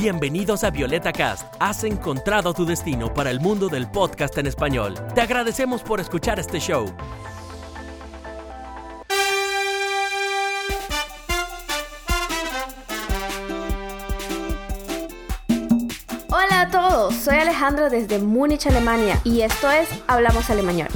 Bienvenidos a Violeta Cast. Has encontrado tu destino para el mundo del podcast en español. Te agradecemos por escuchar este show. Hola a todos, soy Alejandra desde Múnich, Alemania y esto es Hablamos Alemán.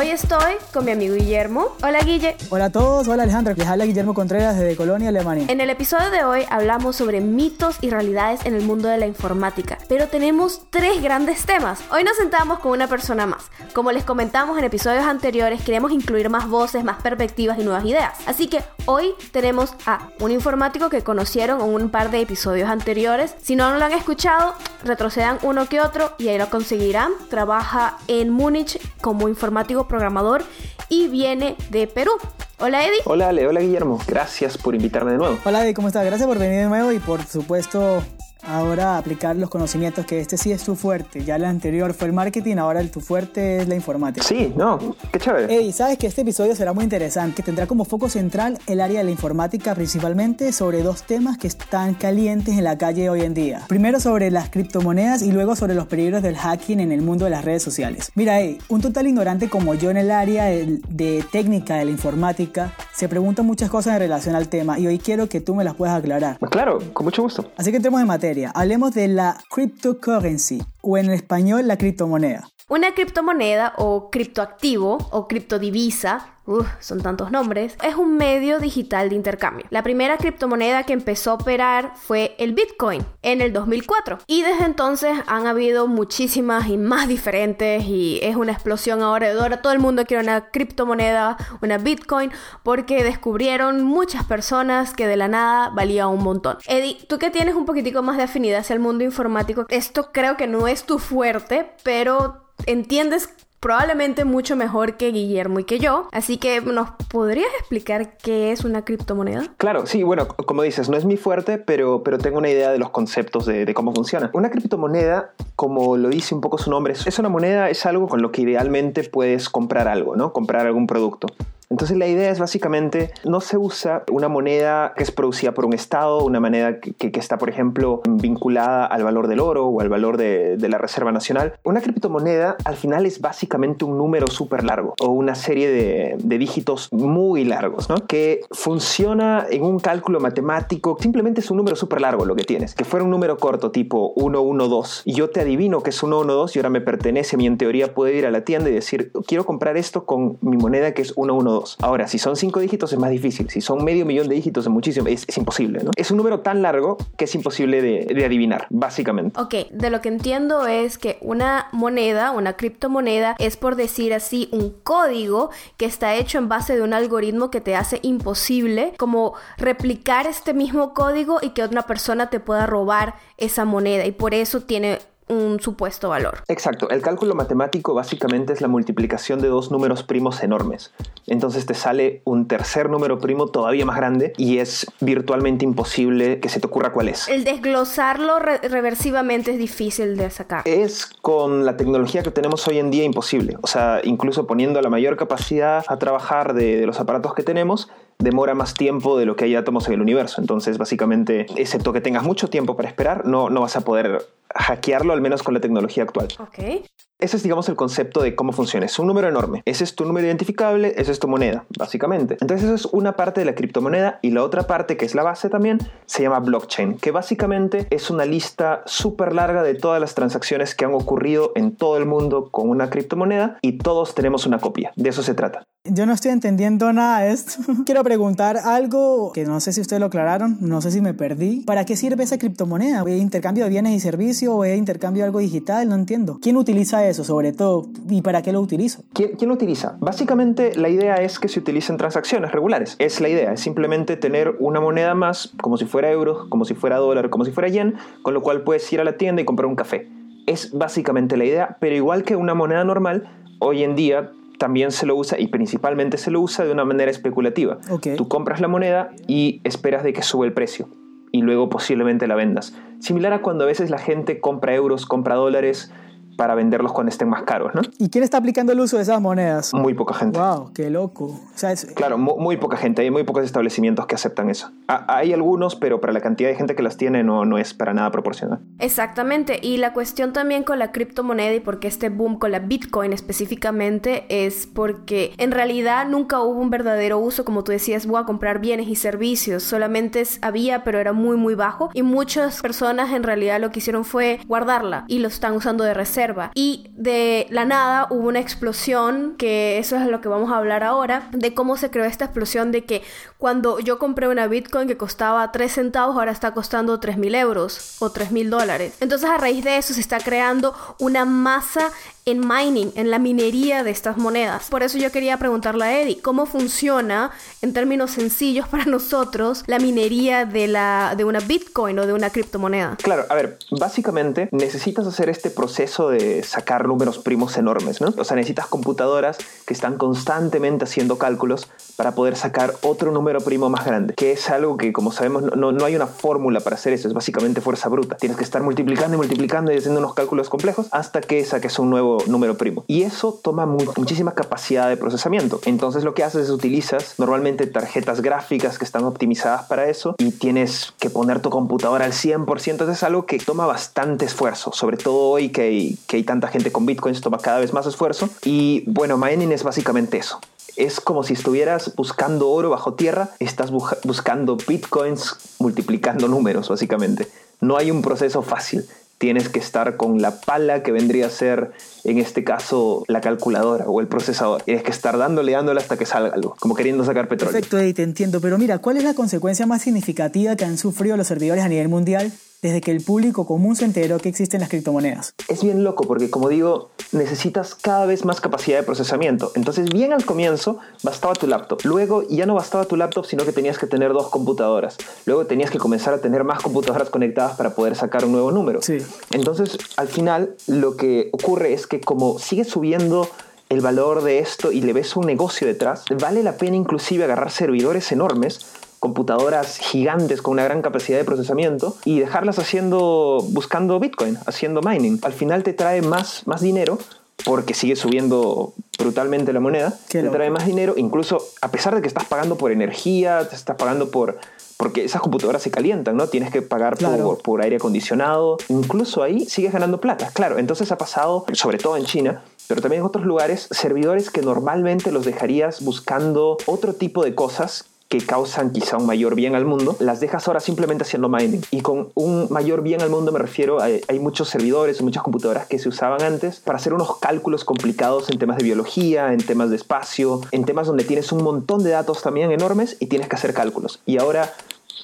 Hoy estoy con mi amigo Guillermo. Hola Guille. Hola a todos, hola Alejandra, les habla Guillermo Contreras desde Colonia, Alemania. En el episodio de hoy hablamos sobre mitos y realidades en el mundo de la informática, pero tenemos tres grandes temas. Hoy nos sentamos con una persona más. Como les comentamos en episodios anteriores, queremos incluir más voces, más perspectivas y nuevas ideas. Así que hoy tenemos a un informático que conocieron en un par de episodios anteriores. Si no lo han escuchado, retrocedan uno que otro y ahí lo conseguirán. Trabaja en Múnich como informático programador y viene de Perú. Hola Eddie. Hola Ale, hola Guillermo. Gracias por invitarme de nuevo. Hola Eddie, ¿cómo estás? Gracias por venir de nuevo y por supuesto ahora aplicar los conocimientos que este sí es tu fuerte. Ya el anterior fue el marketing, ahora el tu fuerte es la informática. Sí, no, qué chévere. Ey, sabes que este episodio será muy interesante, que tendrá como foco central el área de la informática principalmente sobre dos temas que están calientes en la calle hoy en día. Primero sobre las criptomonedas y luego sobre los peligros del hacking en el mundo de las redes sociales. Mira, ey, un total ignorante como yo en el área de, de técnica de la informática se pregunta muchas cosas en relación al tema y hoy quiero que tú me las puedas aclarar. Claro, con mucho gusto. Así que entremos en materia. Hablemos de la cryptocurrency o en español la criptomoneda. Una criptomoneda o criptoactivo o criptodivisa Son tantos nombres, es un medio digital de intercambio. La primera criptomoneda que empezó a operar fue el Bitcoin en el 2004 y desde entonces han habido muchísimas y más diferentes y es una explosión ahora de todo el mundo quiere una criptomoneda, una Bitcoin porque descubrieron muchas personas que de la nada valía un montón. Eddie, tú que tienes un poquitico más de afinidad hacia el mundo informático, esto creo que no es tu fuerte, pero entiendes probablemente mucho mejor que Guillermo y que yo. Así que, ¿nos podrías explicar qué es una criptomoneda? Claro, sí, bueno, como dices, no es mi fuerte, pero, pero tengo una idea de los conceptos de, de cómo funciona. Una criptomoneda, como lo dice un poco su nombre, es una moneda, es algo con lo que idealmente puedes comprar algo, ¿no? Comprar algún producto. Entonces la idea es básicamente, no se usa una moneda que es producida por un Estado, una moneda que, está, por ejemplo, vinculada al valor del oro o al valor de, la Reserva Nacional. Una criptomoneda al final es básicamente un número súper largo o una serie de, dígitos muy largos, ¿no? Que funciona en un cálculo matemático, simplemente es un número súper largo lo que tienes. Que fuera un número corto tipo 112 y yo te adivino que es 112 y ahora me pertenece, mi en teoría puedo ir a la tienda y decir, quiero comprar esto con mi moneda que es 112. Ahora, si son cinco dígitos es más difícil. Si son medio millón de dígitos es muchísimo. Es, imposible, ¿no? Es un número tan largo que es imposible de, de, adivinar, básicamente. Ok, de lo que entiendo es que una moneda, una criptomoneda, es por decir así un código que está hecho en base de un algoritmo que te hace imposible como replicar este mismo código y que otra persona te pueda robar esa moneda. Y por eso tiene un supuesto valor. Exacto, el cálculo matemático básicamente es la multiplicación de dos números primos enormes. Entonces te sale un tercer número primo todavía más grande y es virtualmente imposible que se te ocurra cuál es. El desglosarlo re reversivamente es difícil de sacar. Es con la tecnología que tenemos hoy en día imposible. O sea, incluso poniendo la mayor capacidad a trabajar de, de los aparatos que tenemos, demora más tiempo de lo que hay átomos en el universo. Entonces, básicamente, excepto que tengas mucho tiempo para esperar, no, no vas a poder hackearlo, al menos con la tecnología actual. Ok. Ese es, digamos, el concepto de cómo funciona. Es un número enorme. Ese es tu número identificable, esa es tu moneda, básicamente. Entonces, eso es una parte de la criptomoneda y la otra parte, que es la base también, se llama blockchain, que básicamente es una lista súper larga de todas las transacciones que han ocurrido en todo el mundo con una criptomoneda y todos tenemos una copia. De eso se trata. Yo no estoy entendiendo nada de esto. Quiero preguntar algo que no sé si ustedes lo aclararon, no sé si me perdí. ¿Para qué sirve esa criptomoneda? ¿Es intercambio de bienes y servicios o es intercambio de algo digital? No entiendo. ¿Quién utiliza eso sobre todo y para qué lo utilizo? ¿Quién, ¿Quién, lo utiliza? Básicamente la idea es que se utilicen transacciones regulares. Es la idea, es simplemente tener una moneda más, como si fuera euros, como si fuera dólar, como si fuera yen, con lo cual puedes ir a la tienda y comprar un café. Es básicamente la idea, pero igual que una moneda normal, hoy en día también se lo usa y principalmente se lo usa de una manera especulativa. Okay. Tú compras la moneda y esperas de que sube el precio y luego posiblemente la vendas. Similar a cuando a veces la gente compra euros, compra dólares para venderlos cuando estén más caros, ¿no? ¿Y quién está aplicando el uso de esas monedas? Muy poca gente. Wow, qué loco. O sea, es- Claro, mu- muy, poca gente, hay muy pocos establecimientos que aceptan eso. Ha- hay algunos, pero para la cantidad de gente que las tiene no, no es para nada proporcional. Exactamente, y la cuestión también con la criptomoneda y por qué este boom con la Bitcoin específicamente es porque en realidad nunca hubo un verdadero uso, como tú decías, voy a comprar bienes y servicios, solamente es- había, pero era muy muy bajo y muchas personas en realidad lo que hicieron fue guardarla y lo están usando de reserva y de la nada hubo una explosión, que eso es lo que vamos a hablar ahora, de cómo se creó esta explosión de que cuando yo compré una Bitcoin que costaba 3 centavos, ahora está costando 3 mil euros o 3 mil dólares. Entonces a raíz de eso se está creando una masa en mining, en la minería de estas monedas. Por eso yo quería preguntarle a Eddie, ¿cómo funciona en términos sencillos para nosotros la minería de, la, de una Bitcoin o de una criptomoneda? Claro, a ver, básicamente necesitas hacer este proceso de sacar números primos enormes, ¿no? O sea, necesitas computadoras que están constantemente haciendo cálculos para poder sacar otro número primo más grande, que es algo que, como sabemos, no, no, hay una fórmula para hacer eso, es básicamente fuerza bruta. Tienes que estar multiplicando y multiplicando y haciendo unos cálculos complejos hasta que saques un nuevo número primo. Y eso toma mu- muchísima capacidad de procesamiento. Entonces lo que haces es utilizas normalmente tarjetas gráficas que están optimizadas para eso y tienes que poner tu computadora al 100%. Entonces es algo que toma bastante esfuerzo, sobre todo hoy que hay, que hay tanta gente con bitcoins, toma cada vez más esfuerzo. Y bueno, mining es básicamente eso. Es como si estuvieras buscando oro bajo tierra, estás buscando bitcoins multiplicando números, básicamente. No hay un proceso fácil. Tienes que estar con la pala que vendría a ser, en este caso, la calculadora o el procesador. Tienes que estar dándole, dándole hasta que salga algo, como queriendo sacar petróleo. Perfecto, Eddie, te entiendo. Pero mira, ¿cuál es la consecuencia más significativa que han sufrido los servidores a nivel mundial desde que el público común se enteró que existen las criptomonedas? es bien loco porque, como digo, necesitas cada vez más capacidad de procesamiento. Entonces, bien al comienzo bastaba tu laptop. Luego ya no bastaba tu laptop, sino que tenías que tener dos computadoras. Luego tenías que comenzar a tener más computadoras conectadas para poder sacar un nuevo número. Sí. Entonces, al final, lo que ocurre es que como sigue subiendo el valor de esto y le ves un negocio detrás, vale la pena inclusive agarrar servidores enormes computadoras gigantes con una gran capacidad de procesamiento y dejarlas haciendo, buscando Bitcoin, haciendo mining. Al final te trae más, más dinero porque sigue subiendo brutalmente la moneda, Qué te loco. trae más dinero, incluso a pesar de que estás pagando por energía, te estás pagando por... Porque esas computadoras se calientan, ¿no? Tienes que pagar Claro. por, por aire acondicionado. Incluso ahí sigues ganando plata. Claro, entonces ha pasado, sobre todo en China, pero también en otros lugares, servidores que normalmente los dejarías buscando otro tipo de cosas que causan quizá un mayor bien al mundo, las dejas ahora simplemente haciendo mining. Y con un mayor bien al mundo me refiero a hay muchos servidores, muchas computadoras que se usaban antes para hacer unos cálculos complicados en temas de biología, en temas de espacio, en temas donde tienes un montón de datos también enormes y tienes que hacer cálculos. Y ahora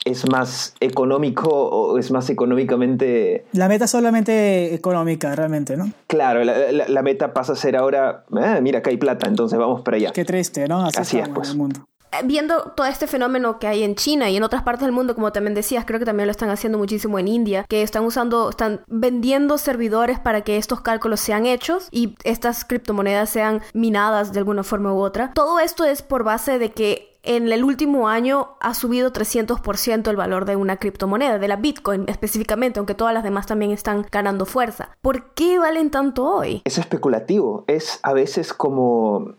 es más económico o es más económicamente La meta es solamente económica, realmente, ¿no? claro. La, la- la meta pasa a ser ahora, "Ah, mira, acá hay plata, entonces vamos para allá. Qué triste, ¿no? Así, Así es, pues. en el mundo. Eh, Viendo todo este fenómeno que hay en China y en otras partes del mundo, como también decías, creo que también lo están haciendo muchísimo en India, que están usando, están vendiendo servidores para que estos cálculos sean hechos y estas criptomonedas sean minadas de alguna forma u otra. Todo esto es por base de que en el último año ha subido 300% el valor de una criptomoneda, de la Bitcoin específicamente, aunque todas las demás también están ganando fuerza. ¿Por qué valen tanto hoy? es especulativo, es a veces como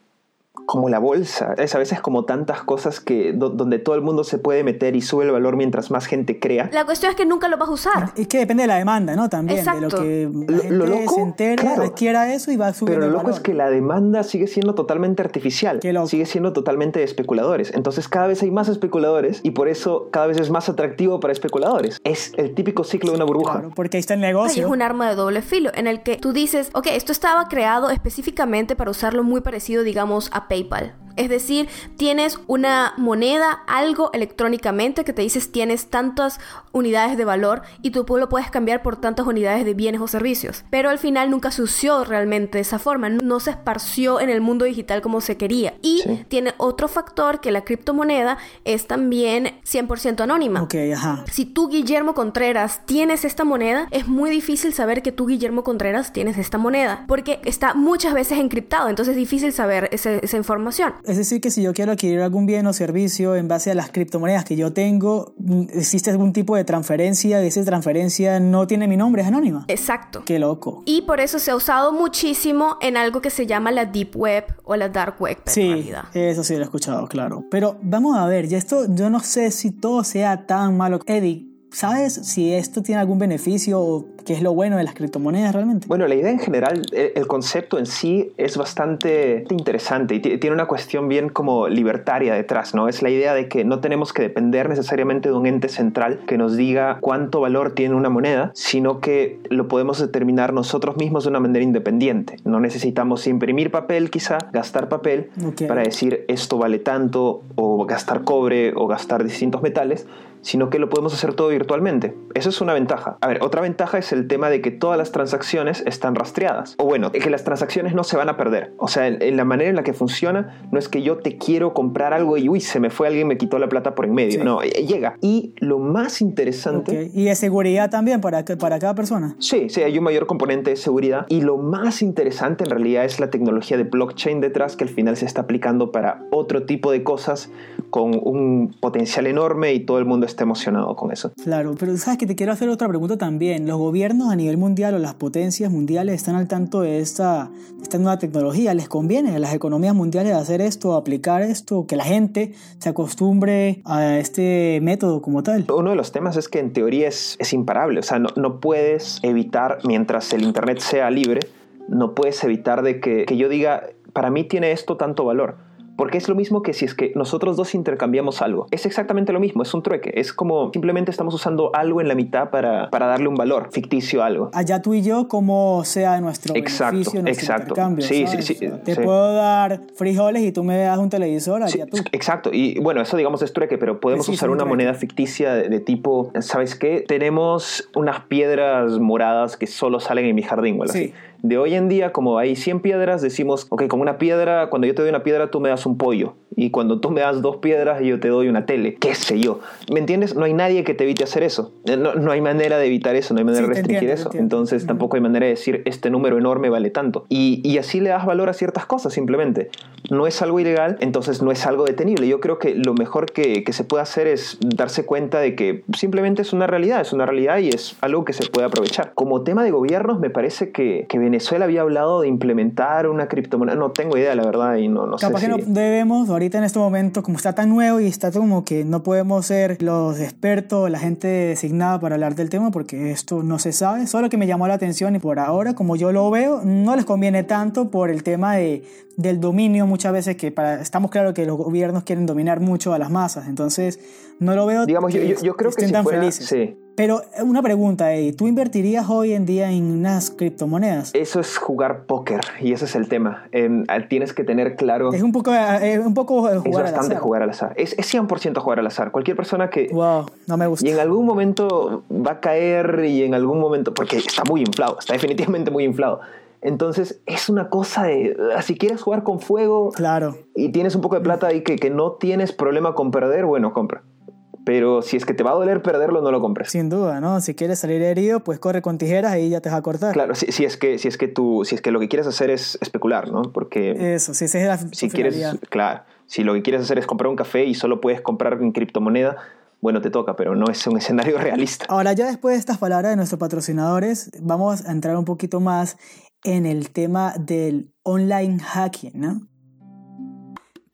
como la bolsa, es a veces como tantas cosas que do- donde todo el mundo se puede meter y sube el valor mientras más gente crea. La cuestión es que nunca lo vas a usar. Es que depende de la demanda, ¿no? También, Exacto. de lo que la Lo- gente lo loco, se entere, claro. adquiera eso y va subiendo Pero el lo loco valor. es que la demanda sigue siendo totalmente artificial, Qué loco. sigue siendo totalmente de especuladores. Entonces cada vez hay más especuladores y por eso cada vez es más atractivo para especuladores. Es el típico ciclo de una burbuja. Claro, porque ahí está el Ay, negocio. es un arma de doble filo en el que tú dices, ok, esto estaba creado específicamente para usarlo muy parecido, digamos, a PayPal. Es decir, tienes una moneda, algo electrónicamente que te dices tienes tantas unidades de valor y tú lo puedes cambiar por tantas unidades de bienes o servicios. Pero al final nunca se usó realmente de esa forma, no se esparció en el mundo digital como se quería. Y Sí. tiene otro factor que la criptomoneda es también 100% anónima. Ok, ajá. Si tú, Guillermo Contreras, tienes esta moneda, es muy difícil saber que tú, Guillermo Contreras, tienes esta moneda, porque está muchas veces encriptado, entonces es difícil saber ese- esa información. Es decir, que si yo quiero adquirir algún bien o servicio en base a las criptomonedas que yo tengo, existe algún tipo de transferencia y esa transferencia no tiene mi nombre, es anónima. Exacto. Qué loco. Y por eso se ha usado muchísimo en algo que se llama la Deep Web o la Dark Web. sí, eso sí lo he escuchado, claro. Pero vamos a ver, ya esto, yo no sé si todo sea tan malo. Eddie, ¿Sabes si esto tiene algún beneficio o qué es lo bueno de las criptomonedas realmente? Bueno, la idea en general, el concepto en sí es bastante interesante y tiene una cuestión bien como libertaria detrás, ¿no? Es la idea de que no tenemos que depender necesariamente de un ente central que nos diga cuánto valor tiene una moneda, sino que lo podemos determinar nosotros mismos de una manera independiente. No necesitamos imprimir papel quizá, gastar papel para decir esto vale tanto o gastar cobre o gastar distintos metales, sino que lo podemos hacer todo virtualmente. Eso es una ventaja. A ver, otra ventaja es el tema de que todas las transacciones están rastreadas. O bueno, que las transacciones no se van a perder. O sea, en, la manera en la que funciona, no es que yo te quiero comprar algo y uy, se me fue alguien, me quitó la plata por en medio. No, eh, llega. Y lo más interesante... ¿Y de seguridad también para, para cada persona? Sí, sí, hay un mayor componente de seguridad. Y lo más interesante en realidad es la tecnología de blockchain detrás que al final se está aplicando para otro tipo de cosas con un potencial enorme y todo el mundo está está emocionado con eso. Claro, pero sabes que te quiero hacer otra pregunta también. ¿Los gobiernos a nivel mundial o las potencias mundiales están al tanto de esta, esta nueva tecnología? ¿Les conviene a las economías mundiales hacer esto, aplicar esto, que la gente se acostumbre a este método como tal? Uno de los temas es que en teoría es, es imparable, o sea, no, no puedes evitar, mientras el Internet sea libre, no puedes evitar de que, que yo diga, para mí tiene esto tanto valor porque es lo mismo que si es que nosotros dos intercambiamos algo. Es exactamente lo mismo, es un trueque. Es como simplemente estamos usando algo en la mitad para, para darle un valor ficticio a algo. Allá tú y yo, como sea nuestro exacto, beneficio, nuestro exacto. intercambio. Sí, sí, sí, Te puedo dar frijoles y tú me das un televisor, allá tú. Exacto. Y bueno, eso digamos es trueque, pero podemos usar una moneda ficticia de, tipo, ¿sabes qué? Tenemos unas piedras moradas que solo salen en mi jardín, ¿verdad? Sí de hoy en día, como hay 100 piedras, decimos, ok, con una piedra, cuando yo te doy una piedra, tú me das un pollo. Y cuando tú me das dos piedras, yo te doy una tele. ¿Qué sé yo? ¿Me entiendes? No hay nadie que te evite hacer eso. Eh, no, no hay manera de evitar eso, no hay manera de restringir eso. Entonces tampoco hay manera de decir, este número enorme vale tanto. Y, y así le das valor a ciertas cosas, simplemente. No es algo ilegal, entonces no es algo detenible. Yo creo que lo mejor que, que se puede hacer es darse cuenta de que simplemente es una realidad, es una realidad y es algo que se puede aprovechar. Como tema de gobiernos, me parece que, que Venezuela había hablado de implementar una criptomoneda. No tengo idea, la verdad, y no, no Capaz sé. que no debemos, ahorita en este momento, como está tan nuevo y está como que no podemos ser los expertos, la gente designada para hablar del tema, porque esto no se sabe. Solo que me llamó la atención y por ahora, como yo lo veo, no les conviene tanto por el tema de, del dominio muchas veces que para, estamos claros que los gobiernos quieren dominar mucho a las masas. Entonces, no lo veo. Digamos, yo, yo, creo que, si fuera. Sí. Pero eh, una pregunta, Eddie, ¿tú invertirías hoy en día en unas criptomonedas? Eso es jugar póker y ese es el tema. Eh, tienes que tener claro... Es un poco, eh, un poco jugar es bastante al azar. jugar al azar. Es, es 100% jugar al azar. Cualquier persona que... Wow, no me gusta. Y en algún momento va a caer y en algún momento... Porque está muy inflado, está definitivamente muy inflado. Entonces es una cosa de, si quieres jugar con fuego claro. y tienes un poco de plata y que, que no tienes problema con perder, bueno, compra. Pero si es que te va a doler perderlo, no lo compres. Sin duda, ¿no? Si quieres salir herido, pues corre con tijeras y ya te vas a cortar. Claro, si, si, es que si es que tú, si es que lo que quieres hacer es especular, ¿no? Porque eso, si esa es la si quieres, claro, si lo que quieres hacer es comprar un café y solo puedes comprar en criptomoneda, bueno, te toca, pero no es un escenario realista. Ahora, ya después de estas palabras de nuestros patrocinadores, vamos a entrar un poquito más en el tema del online hacking, ¿no?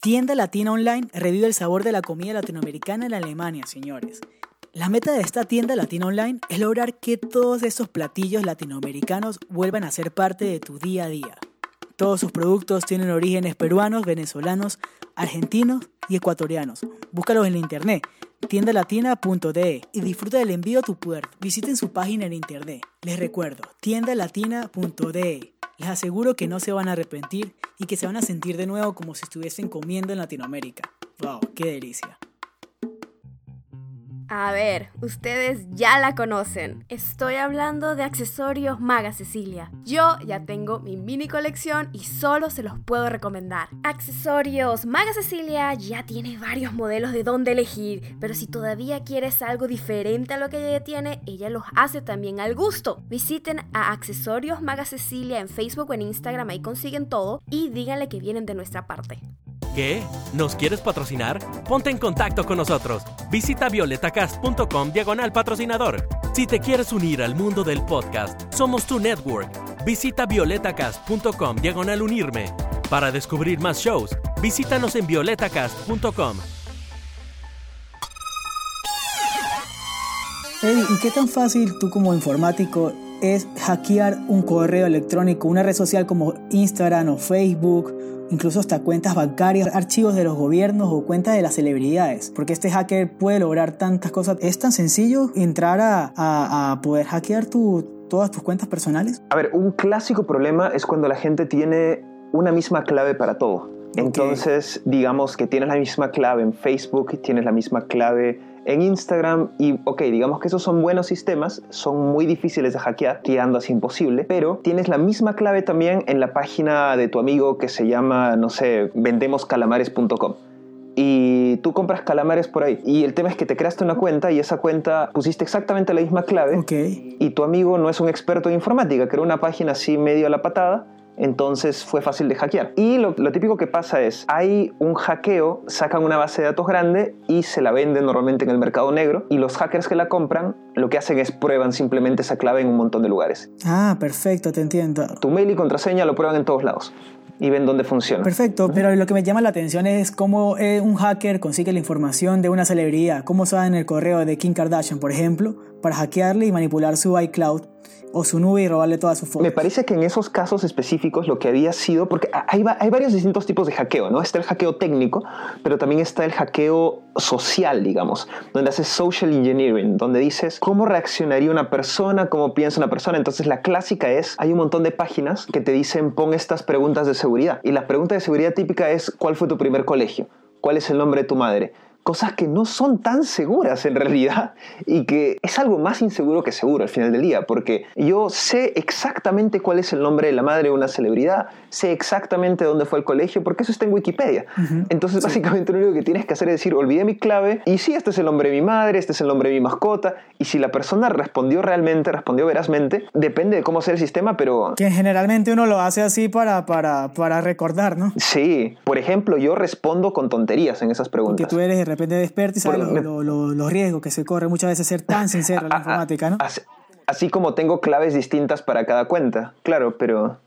Tienda Latina Online revive el sabor de la comida latinoamericana en Alemania, señores. La meta de esta tienda Latina Online es lograr que todos esos platillos latinoamericanos vuelvan a ser parte de tu día a día. Todos sus productos tienen orígenes peruanos, venezolanos, argentinos y ecuatorianos. Búscalos en la internet, tiendalatina.de y disfruta del envío a tu puerta. Visiten su página en internet. Les recuerdo, tiendalatina.de. Les aseguro que no se van a arrepentir y que se van a sentir de nuevo como si estuviesen comiendo en Latinoamérica. ¡Wow! ¡Qué delicia! A ver, ustedes ya la conocen. Estoy hablando de accesorios Maga Cecilia. Yo ya tengo mi mini colección y solo se los puedo recomendar. Accesorios Maga Cecilia ya tiene varios modelos de dónde elegir, pero si todavía quieres algo diferente a lo que ella tiene, ella los hace también al gusto. Visiten a Accesorios Maga Cecilia en Facebook o en Instagram, ahí consiguen todo y díganle que vienen de nuestra parte. ¿Qué? ¿Nos quieres patrocinar? Ponte en contacto con nosotros. Visita violetacast.com diagonal patrocinador. Si te quieres unir al mundo del podcast, somos tu network. Visita violetacast.com diagonal unirme. Para descubrir más shows, visítanos en violetacast.com. Eddie, ¿y qué tan fácil tú como informático es hackear un correo electrónico, una red social como Instagram o Facebook, incluso hasta cuentas bancarias, archivos de los gobiernos o cuentas de las celebridades. Porque este hacker puede lograr tantas cosas. ¿Es tan sencillo entrar a, poder hackear todas tus cuentas personales? A ver, un clásico problema es cuando la gente tiene una misma clave para todo. Entonces, digamos que tienes la misma clave en Facebook, tienes la misma clave en Instagram y, ok, digamos que esos son buenos sistemas, son muy difíciles de hackear, tirando así imposible, pero tienes la misma clave también en la página de tu amigo que se llama, no sé, vendemoscalamares.com y tú compras calamares por ahí. Y el tema es que te creaste una cuenta y esa cuenta pusiste exactamente la misma clave. Okay. Y tu amigo no es un experto en informática, creó una página así medio a la patada entonces fue fácil de hackear. Y lo, típico que pasa es, hay un hackeo, sacan una base de datos grande y se la venden normalmente en el mercado negro y los hackers que la compran lo que hacen es prueban simplemente esa clave en un montón de lugares. Ah, perfecto, te entiendo. Tu mail y contraseña lo prueban en todos lados y ven dónde funciona. Perfecto, pero lo que me llama la atención es cómo eh, un hacker consigue la información de una celebridad, cómo en el correo de Kim Kardashian, por ejemplo, para hackearle y manipular su iCloud o su nube y robarle todas sus fotos. Me parece que en esos casos específicos lo que había sido, porque hay, hay varios distintos tipos de hackeo, ¿no? Está el hackeo técnico, pero también está el hackeo social, digamos, donde haces social engineering, donde dices cómo reaccionaría una persona, cómo piensa una persona. Entonces la clásica es, hay un montón de páginas que te dicen pon estas preguntas de seguridad. Y la pregunta de seguridad típica es, ¿cuál fue tu primer colegio? ¿Cuál es el nombre de tu madre? Cosas que no son tan seguras en realidad y que es algo más inseguro que seguro al final del día, porque yo sé exactamente cuál es el nombre de la madre de una celebridad, sé exactamente dónde fue el colegio, porque eso está en Wikipedia. Entonces, básicamente lo único que tienes que hacer es decir, olvidé mi clave y sí, este es el nombre de mi madre, este es el nombre de mi mascota, y si la persona respondió realmente, respondió verazmente, depende de cómo sea el sistema, pero... Que generalmente uno lo hace así para, para, para recordar, ¿no? Sí, por ejemplo, yo respondo con tonterías en esas preguntas. Porque tú eres repente experto y sabes los riesgos que se corre muchas veces ser tan sincero en la informática, ¿no? Así, como tengo claves distintas para cada cuenta, claro, pero,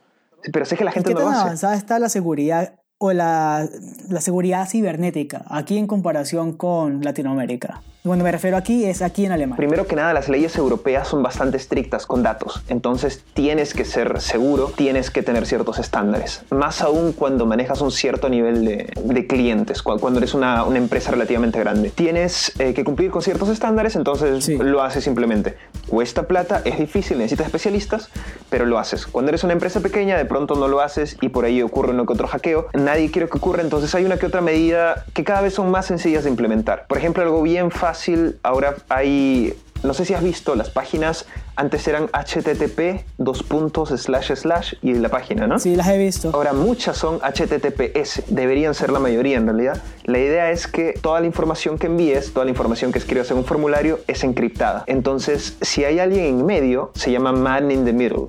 pero sé que la gente ¿Qué no tan lo avanzada está la seguridad o la, la seguridad cibernética aquí en comparación con Latinoamérica? Cuando me refiero aquí es aquí en Alemania. Primero que nada, las leyes europeas son bastante estrictas con datos. Entonces tienes que ser seguro, tienes que tener ciertos estándares. Más aún cuando manejas un cierto nivel de, de clientes, cuando eres una, una, empresa relativamente grande. Tienes eh, que cumplir con ciertos estándares, entonces lo haces simplemente. Cuesta plata, es difícil, necesitas especialistas, pero lo haces. Cuando eres una empresa pequeña, de pronto no lo haces y por ahí ocurre uno que otro hackeo. Nadie quiere que ocurra, entonces hay una que otra medida que cada vez son más sencillas de implementar. Por ejemplo, algo bien fácil ahora hay, no sé si has visto, las páginas antes eran http dos puntos slash slash y la página, ¿no? Sí, las he visto. Ahora muchas son https, deberían ser la mayoría en realidad. La idea es que toda la información que envíes, toda la información que escribas en un formulario es encriptada. Entonces, si hay alguien en medio, se llama man in the middle.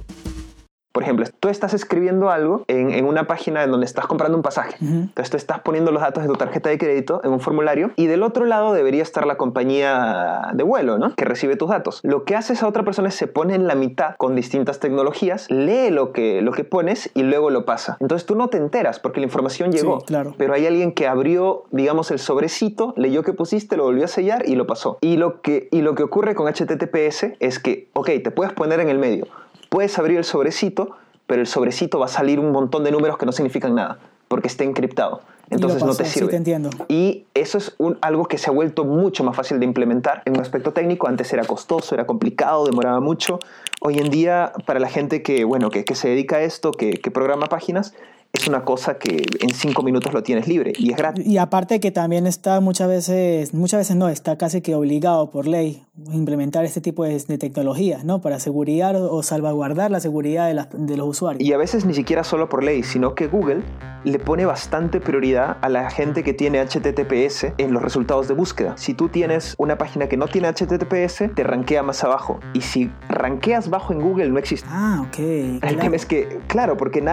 Por ejemplo, tú estás escribiendo algo en, una página en donde estás comprando un pasaje. Entonces tú estás poniendo los datos de tu tarjeta de crédito en un formulario y del otro lado debería estar la compañía de vuelo, ¿no? Que recibe tus datos. Lo que hace esa otra persona es se pone en la mitad con distintas tecnologías, lee lo que, lo que pones y luego lo pasa. Entonces tú no te enteras porque la información llegó. claro. Pero hay alguien que abrió, digamos, el sobrecito, leyó que pusiste, lo volvió a sellar y lo pasó. Y lo que, y lo que ocurre con HTTPS es que, ok, te puedes poner en el medio puedes abrir el sobrecito, pero el sobrecito va a salir un montón de números que no significan nada, porque está encriptado. Entonces no te sirve. Sí, te entiendo. Y eso es un, algo que se ha vuelto mucho más fácil de implementar en un aspecto técnico. Antes era costoso, era complicado, demoraba mucho. Hoy en día, para la gente que, bueno, que, que se dedica a esto, que, que programa páginas, es una cosa que en cinco minutos lo tienes libre y es gratis. Y aparte que también está muchas veces, muchas veces no, está casi que obligado por ley implementar este tipo de, tecnologías, ¿no? Para asegurar o, salvaguardar la seguridad de, los usuarios. Y a veces ni siquiera solo por ley, sino que Google le pone bastante prioridad a la gente que tiene HTTPS en los resultados de búsqueda. Si tú tienes una página que no tiene HTTPS, te rankea más abajo. Y si rankeas bajo en Google, no existe. Ah, ok. El tema es que, claro, porque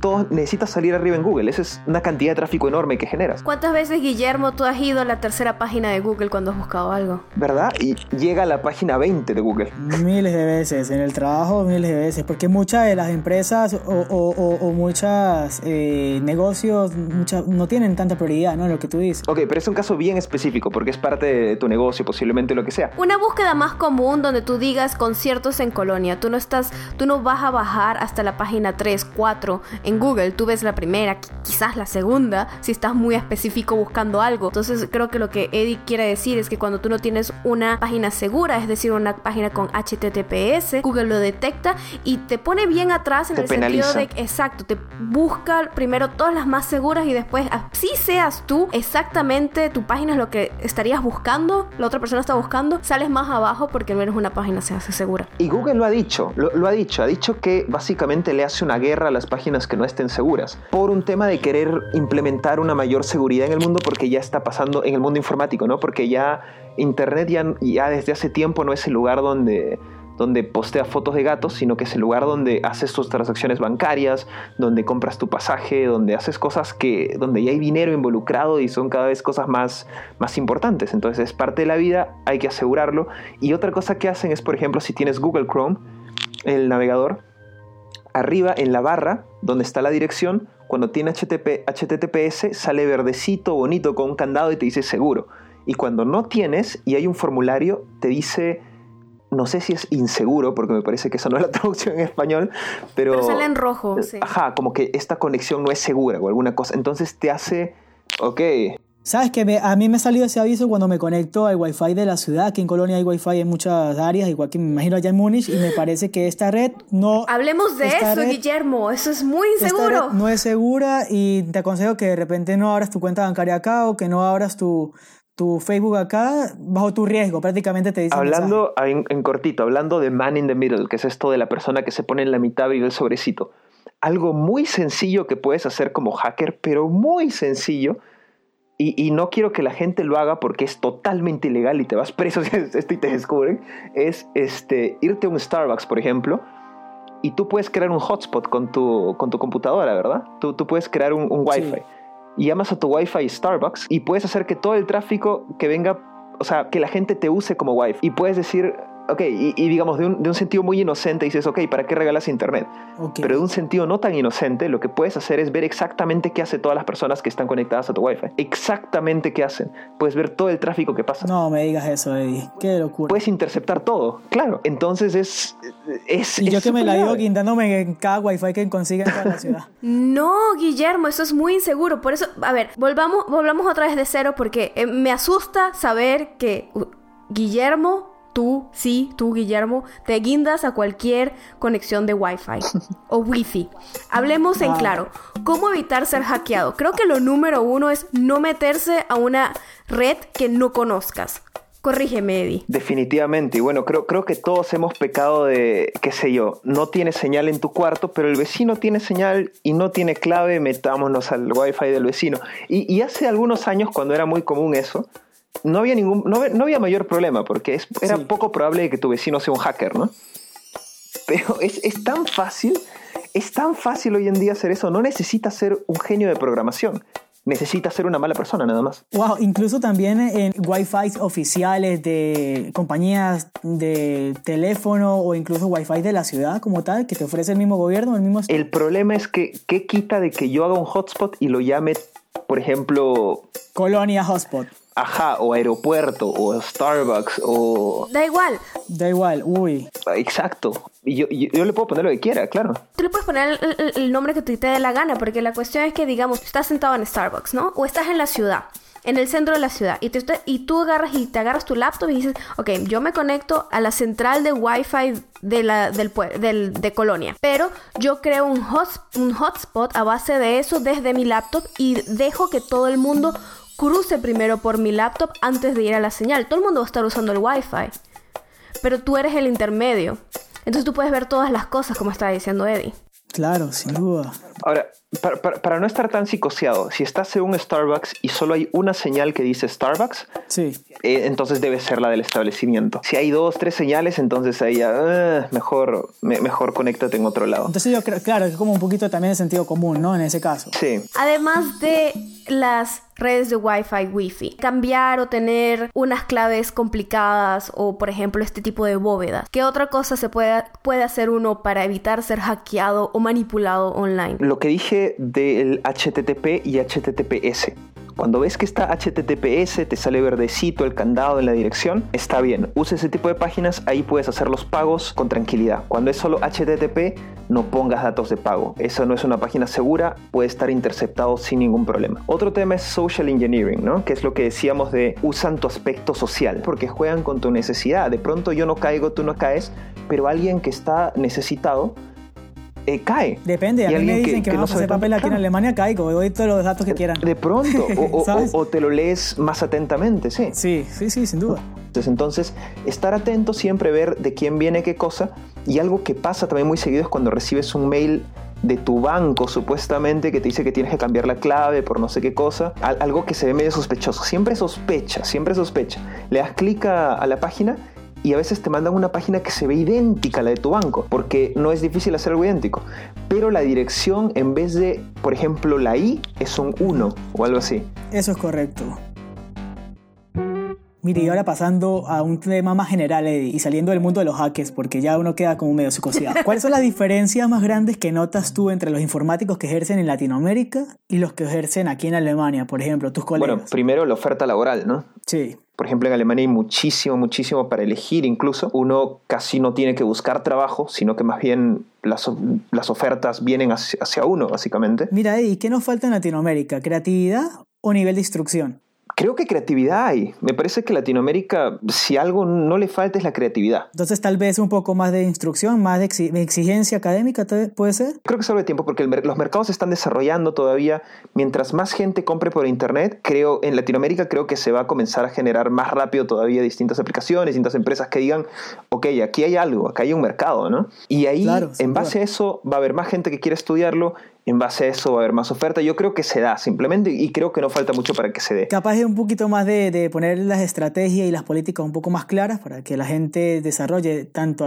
todo necesita salir arriba en Google. Esa es una cantidad de tráfico enorme que generas. ¿Cuántas veces, Guillermo, tú has ido a la tercera página de Google cuando has buscado algo? ¿Verdad? Y llega a la página 20 de Google. Miles de veces, en el trabajo miles de veces, porque muchas de las empresas o, o, o, muchos eh, negocios no tienen tanta prioridad, ¿no? Lo que tú dices. Ok, pero es un caso bien específico porque es parte de tu negocio, posiblemente lo que sea. Una búsqueda más común donde tú digas conciertos en Colonia. Tú no estás, tú no vas a bajar hasta la página 3, 4 en Google. Tú ves la primera, quizás la segunda, si estás muy específico buscando algo. Entonces creo que lo que Eddie quiere decir es que cuando tú no tienes una página segura, es decir, una página con HTTPS, Google lo detecta y te pone bien atrás en el sentido de exacto, te busca primero todas las más seguras y después, así seas tú, exactamente tu página es lo que estarías buscando, la otra persona está buscando, sales más abajo porque al menos una página se hace segura. Y Google lo ha dicho, lo, ha dicho, ha dicho que básicamente le hace una guerra a las páginas que no estén seguras por un tema de querer implementar una mayor seguridad en el mundo porque ya está pasando en el mundo informático, ¿no? Porque ya Internet ya, desde hace tiempo no es el lugar donde, donde postea fotos de gatos, sino que es el lugar donde haces tus transacciones bancarias, donde compras tu pasaje, donde haces cosas que, donde ya hay dinero involucrado y son cada vez cosas más, más importantes. Entonces es parte de la vida, hay que asegurarlo. Y otra cosa que hacen es, por ejemplo, si tienes Google Chrome, el navegador, arriba en la barra donde está la dirección, cuando tiene HTTP, HTTPS sale verdecito, bonito, con un candado y te dice seguro. Y cuando no tienes y hay un formulario, te dice, no sé si es inseguro, porque me parece que eso no es la traducción en español, pero... Pero sale en rojo, sí. Ajá, como que esta conexión no es segura o alguna cosa. Entonces te hace, ok, Sabes que a mí me ha salido ese aviso cuando me conecto al Wi-Fi de la ciudad. Aquí en Colonia hay Wi-Fi en muchas áreas, igual que me imagino allá en Múnich, y me parece que esta red no. Hablemos de eso, Guillermo. Eso es muy inseguro. no es segura y te aconsejo que de repente no abras tu cuenta bancaria acá o que no abras tu, tu Facebook acá bajo tu riesgo, prácticamente te dice. Hablando en, en, cortito, hablando de man in the middle, que es esto de la persona que se pone en la mitad y el sobrecito. Algo muy sencillo que puedes hacer como hacker, pero muy sencillo y, no quiero que la gente lo haga porque es totalmente ilegal y te vas preso si esto y te descubren, es este, irte a un Starbucks, por ejemplo, y tú puedes crear un hotspot con tu, con tu computadora, ¿verdad? Tú, tú puedes crear un, un Wi-Fi. Y llamas a tu Wi-Fi Starbucks y puedes hacer que todo el tráfico que venga, o sea, que la gente te use como Wi-Fi. Y puedes decir, Ok, y, digamos, de un, de un, sentido muy inocente dices, ok, ¿para qué regalas internet? Pero de un sentido no tan inocente, lo que puedes hacer es ver exactamente qué hace todas las personas que están conectadas a tu Wi-Fi. Exactamente qué hacen. Puedes ver todo el tráfico que pasa. No me digas eso, Eddie. Qué locura. Puedes interceptar todo, claro. Entonces es. es y yo que me la digo guindándome en cada Wi-Fi que consiga en toda la ciudad. no, Guillermo, eso es muy inseguro. Por eso, a ver, volvamos, volvamos otra vez de cero porque eh, me asusta saber que. Uh, Guillermo tú, sí, tú, Guillermo, te guindas a cualquier conexión de Wi-Fi o Wi-Fi. Hablemos en claro, ¿cómo evitar ser hackeado? Creo que lo número uno es no meterse a una red que no conozcas. Corrígeme, Eddie. Definitivamente. Y bueno, creo, creo que todos hemos pecado de, qué sé yo, no tiene señal en tu cuarto, pero el vecino tiene señal y no tiene clave, metámonos al wifi del vecino. Y, y hace algunos años, cuando era muy común eso, no había ningún, no, había mayor problema, porque es, era poco probable que tu vecino sea un hacker, ¿no? Pero es, es, tan fácil, es tan fácil hoy en día hacer eso. No necesitas ser un genio de programación. Necesitas ser una mala persona nada más. Wow, incluso también en Wi-Fi oficiales de compañías de teléfono o incluso Wi-Fi de la ciudad como tal, que te ofrece el mismo gobierno, el mismo... El problema es que, ¿qué quita de que yo haga un hotspot y lo llame, por ejemplo... Colonia Hotspot. Ajá, o aeropuerto, o Starbucks, o... Da igual. Da igual, uy. Exacto. Y yo, yo, le puedo poner lo que quiera, claro. Tú le puedes poner el, nombre que te dé la gana, porque la cuestión es que, digamos, estás sentado en Starbucks, ¿no? O estás en la ciudad en el centro de la ciudad y, te, y tú agarras y te agarras tu laptop y dices, ok, yo me conecto a la central de Wi-Fi de, la, del, del, de Colonia, pero yo creo un, un hotspot a base de eso desde mi laptop y dejo que todo el mundo cruce primero por mi laptop antes de ir a la señal. Todo el mundo va a estar usando el Wi-Fi. pero tú eres el intermedio. Entonces tú puedes ver todas las cosas, como estaba diciendo Eddie. Claro, sin duda. Ahora, para, no estar tan psicoseado, si estás en un Starbucks y solo hay una señal que dice Starbucks, sí. Eh, entonces debe ser la del establecimiento. Si hay dos, tres señales, entonces ahí ya, ah, mejor, mejor conéctate en otro lado. Entonces yo creo, claro, es como un poquito también de sentido común, ¿no? En ese caso. Sí. Además de las redes de Wi-Fi, Wi-Fi. Cambiar o tener unas claves complicadas o, por ejemplo, este tipo de bóvedas. ¿Qué otra cosa se puede, puede hacer uno para evitar ser hackeado o manipulado online? Lo que dije del HTTP y HTTPS. Cuando ves que está HTTPS, te sale verdecito el candado en la dirección, está bien. Usa ese tipo de páginas, ahí puedes hacer los pagos con tranquilidad. Cuando es solo HTTP, no pongas datos de pago. Eso no es una página segura, puede estar interceptado sin ningún problema. Otro tema es social engineering, ¿no? Que es lo que decíamos de usan tu aspecto social, porque juegan con tu necesidad. De pronto yo no caigo, tú no caes, pero alguien que está necesitado eh, cae. Depende, a mí me dicen que, que, vamos a hacer papel aquí en Alemania, caigo, doy todos los datos que quieran. De pronto, o, te lo lees más atentamente, sí. Sí, sí, sí, sin duda. Entonces, entonces, estar atento, siempre ver de quién viene qué cosa. Y algo que pasa también muy seguido es cuando recibes un mail de tu banco supuestamente que te dice que tienes que cambiar la clave por no sé qué cosa, algo que se ve medio sospechoso. Siempre sospecha, siempre sospecha. Le das clic a la página y a veces te mandan una página que se ve idéntica a la de tu banco, porque no es difícil hacer algo idéntico. Pero la dirección, en vez de, por ejemplo, la I, es un 1 o algo así. Eso es correcto. Mire, y ahora pasando a un tema más general y saliendo del mundo de los hackers, porque ya uno queda como medio psicoseado. ¿Cuáles son las diferencias más grandes que notas tú entre los informáticos que ejercen en Latinoamérica y los que ejercen aquí en Alemania, por ejemplo, tus colegas? Bueno, primero la oferta laboral, ¿no? Sí. Por ejemplo, en Alemania hay muchísimo, muchísimo para elegir incluso. Uno casi no tiene que buscar trabajo, sino que más bien las, las ofertas vienen hacia, hacia uno, básicamente. Mira, ¿y qué nos falta en Latinoamérica? ¿Creatividad o nivel de instrucción? Creo que creatividad hay. Me parece que Latinoamérica, si algo no le falta es la creatividad. Entonces tal vez un poco más de instrucción, más de exigencia académica, ¿puede ser? Creo que es algo de tiempo porque los mercados se están desarrollando todavía. Mientras más gente compre por Internet, creo, en Latinoamérica creo que se va a comenzar a generar más rápido todavía distintas aplicaciones, distintas empresas que digan, ok, aquí hay algo, acá hay un mercado, ¿no? Y ahí, en base a eso, va a haber más gente que quiere estudiarlo en base a eso va a haber más oferta. Yo creo que se da simplemente y creo que no falta mucho para que se dé. Capaz de un poquito más de, de, poner las estrategias y las políticas un poco más claras para que la gente desarrolle tanto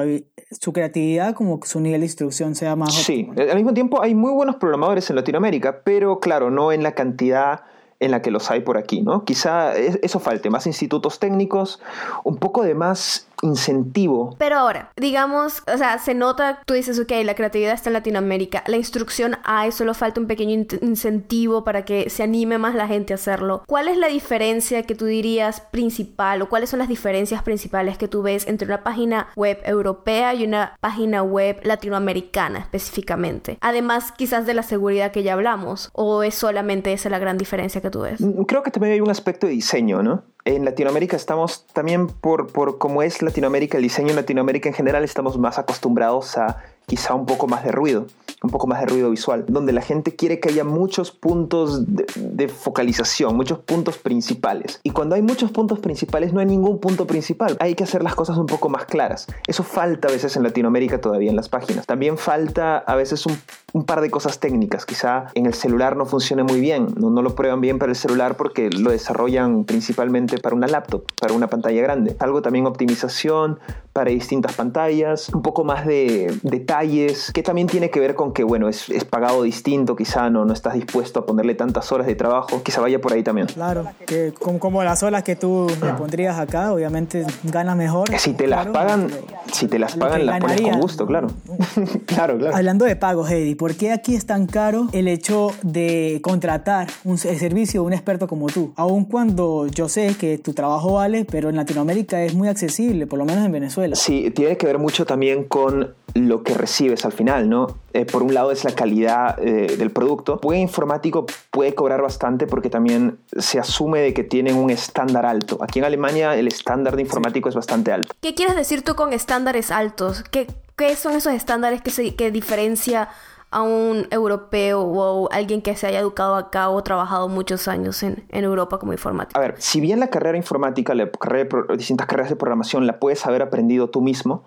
su creatividad como su nivel de instrucción sea más Sí, al mismo tiempo hay muy buenos programadores en Latinoamérica, pero claro, no en la cantidad en la que los hay por aquí, ¿no? Quizá eso falte, más institutos técnicos, un poco de más incentivo. Pero ahora, digamos, o sea, se nota, tú dices, ok, la creatividad está en Latinoamérica, la instrucción hay, solo falta un pequeño incentivo para que se anime más la gente a hacerlo. ¿Cuál es la diferencia que tú dirías principal o cuáles son las diferencias principales que tú ves entre una página web europea y una página web latinoamericana específicamente? Además, quizás de la seguridad que ya hablamos, o es solamente esa la gran diferencia que tú ves? Mm, creo que también hay un aspecto de diseño, ¿no? En Latinoamérica estamos también por, por cómo es Latinoamérica, el diseño en Latinoamérica en general, estamos más acostumbrados a quizá un poco más de ruido, un poco más de ruido visual, donde la gente quiere que haya muchos puntos de, focalización, muchos puntos principales. Y cuando hay muchos puntos principales no hay ningún punto principal, hay que hacer las cosas un poco más claras. Eso falta a veces en Latinoamérica todavía en las páginas. También falta a veces un, par de cosas técnicas, quizá en el celular no funcione muy bien, no, no lo prueban bien para el celular porque lo desarrollan principalmente para una laptop, para una pantalla grande. Algo también optimización para distintas pantallas, un poco más de detalles, que también tiene que ver con que, bueno, es, es pagado distinto, quizá no, no estás dispuesto a ponerle tantas horas de trabajo, quizá vaya por ahí también. Claro, que como, como las horas que tú le pondrías acá, obviamente gana mejor. Si te las pagan, si te las pagan, las pones con gusto, claro. claro, claro. Hablando de pagos, Eddie, ¿por qué aquí es tan caro el hecho de contratar un servicio de un experto como tú? Aun cuando yo sé que tu trabajo vale, pero en Latinoamérica es muy accesible, por lo menos en Venezuela. Sí, tiene que ver mucho también con lo que recibes al final, ¿no? Eh, por un lado es la calidad eh, del producto. Un informático puede cobrar bastante porque también se asume de que tienen un estándar alto. Aquí en Alemania el estándar de informático es bastante alto. ¿Qué quieres decir tú con estándares altos? ¿Qué, qué son esos estándares que, se, que diferencia a un europeo o alguien que se haya educado acá o trabajado muchos años en, Europa como informático? A ver, si bien la carrera informática, la carrera distintas carreras de programación la puedes haber aprendido tú mismo,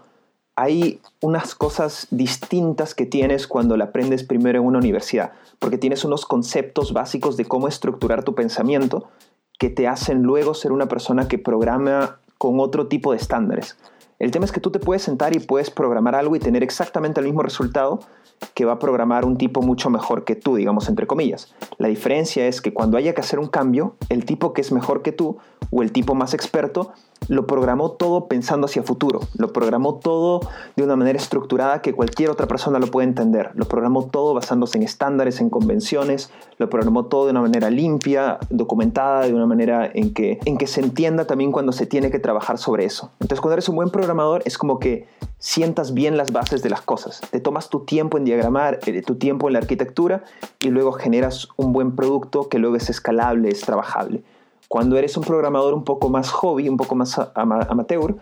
hay unas cosas distintas que tienes cuando la aprendes primero en una universidad, porque tienes unos conceptos básicos de cómo estructurar tu pensamiento que te hacen luego ser una persona que programa con otro tipo de estándares. El tema es que tú te puedes sentar y puedes programar algo y tener exactamente el mismo resultado que va a programar un tipo mucho mejor que tú, digamos entre comillas. La diferencia es que cuando haya que hacer un cambio, el tipo que es mejor que tú o el tipo más experto lo programó todo pensando hacia futuro, lo programó todo de una manera estructurada que cualquier otra persona lo puede entender, lo programó todo basándose en estándares, en convenciones, lo programó todo de una manera limpia, documentada, de una manera en que, en que se entienda también cuando se tiene que trabajar sobre eso. Entonces cuando eres un buen programador es como que sientas bien las bases de las cosas, te tomas tu tiempo en diagramar, eh, tu tiempo en la arquitectura y luego generas un buen producto que luego es escalable, es trabajable. Cuando eres un programador un poco más hobby, un poco más amateur,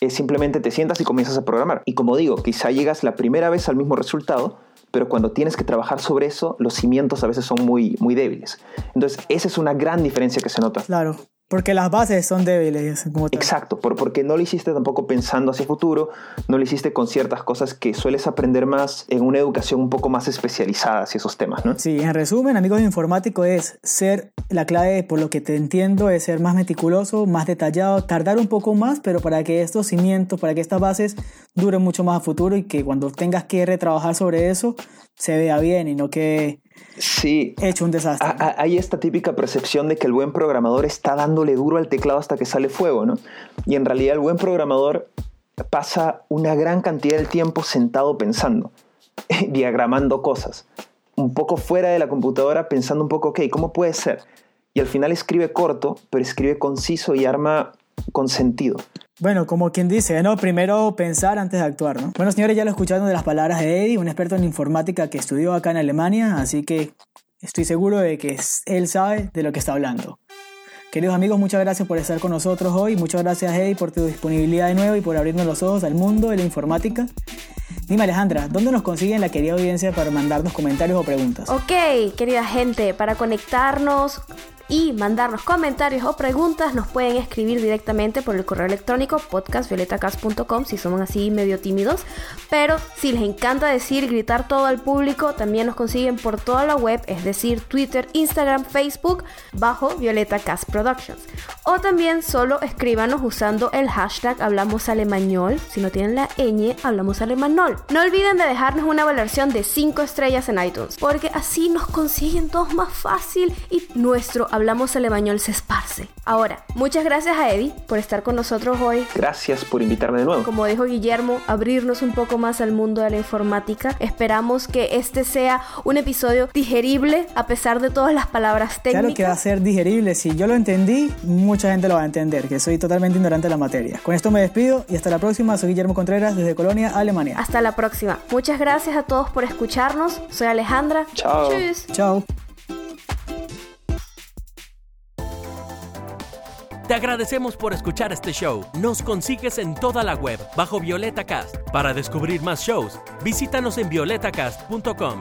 es simplemente te sientas y comienzas a programar. Y como digo, quizá llegas la primera vez al mismo resultado, pero cuando tienes que trabajar sobre eso, los cimientos a veces son muy, muy débiles. Entonces, esa es una gran diferencia que se nota. Claro, porque las bases son débiles. Como Exacto, por, porque no lo hiciste tampoco pensando hacia futuro, no lo hiciste con ciertas cosas que sueles aprender más en una educación un poco más especializada hacia esos temas, ¿no? Sí, en resumen, amigos de informático, es ser, la clave, por lo que te entiendo, es ser más meticuloso, más detallado, tardar un poco más, pero para que estos cimientos, para que estas bases duren mucho más a futuro y que cuando tengas que retrabajar sobre eso, se vea bien y no que Sí. Hecho un desastre. hay esta típica percepción de que el buen programador está dándole duro al teclado hasta que sale fuego, ¿no? Y en realidad el buen programador pasa una gran cantidad del tiempo sentado pensando, diagramando cosas, un poco fuera de la computadora pensando un poco, ok, ¿cómo puede ser? Y al final escribe corto, pero escribe conciso y arma con sentido. Bueno, como quien dice, ¿no? Primero pensar antes de actuar, ¿no? Bueno, señores, ya lo escucharon de las palabras de Eddie, un experto en informática que estudió acá en Alemania, así que estoy seguro de que él sabe de lo que está hablando. Queridos amigos, muchas gracias por estar con nosotros hoy. Muchas gracias, Eddie, por tu disponibilidad de nuevo y por abrirnos los ojos al mundo de la informática. Dime, Alejandra, ¿dónde nos consiguen la querida audiencia para mandarnos comentarios o preguntas? Ok, querida gente, para conectarnos y mandarnos comentarios o preguntas, nos pueden escribir directamente por el correo electrónico podcastvioletacast.com si son así medio tímidos. Pero si les encanta decir gritar todo al público, también nos consiguen por toda la web, es decir, Twitter, Instagram, Facebook, bajo Violeta Cast Productions. O también solo escríbanos usando el hashtag Hablamos Alemañol. Si no tienen la ñ, Hablamos Alemanol. No olviden de dejarnos una valoración de 5 estrellas en iTunes, porque así nos consiguen todos más fácil y nuestro Hablamos Alebañol se esparce. Ahora, muchas gracias a Eddie por estar con nosotros hoy. Gracias por invitarme de nuevo. Como dijo Guillermo, abrirnos un poco más al mundo de la informática. Esperamos que este sea un episodio digerible a pesar de todas las palabras técnicas. Claro que va a ser digerible. Si yo lo entendí, mucha gente lo va a entender, que soy totalmente ignorante de la materia. Con esto me despido y hasta la próxima. Soy Guillermo Contreras desde Colonia, Alemania. Hasta la próxima. Muchas gracias a todos por escucharnos. Soy Alejandra. Chao. Chao. Te agradecemos por escuchar este show. Nos consigues en toda la web bajo Violeta Cast. Para descubrir más shows, visítanos en violetacast.com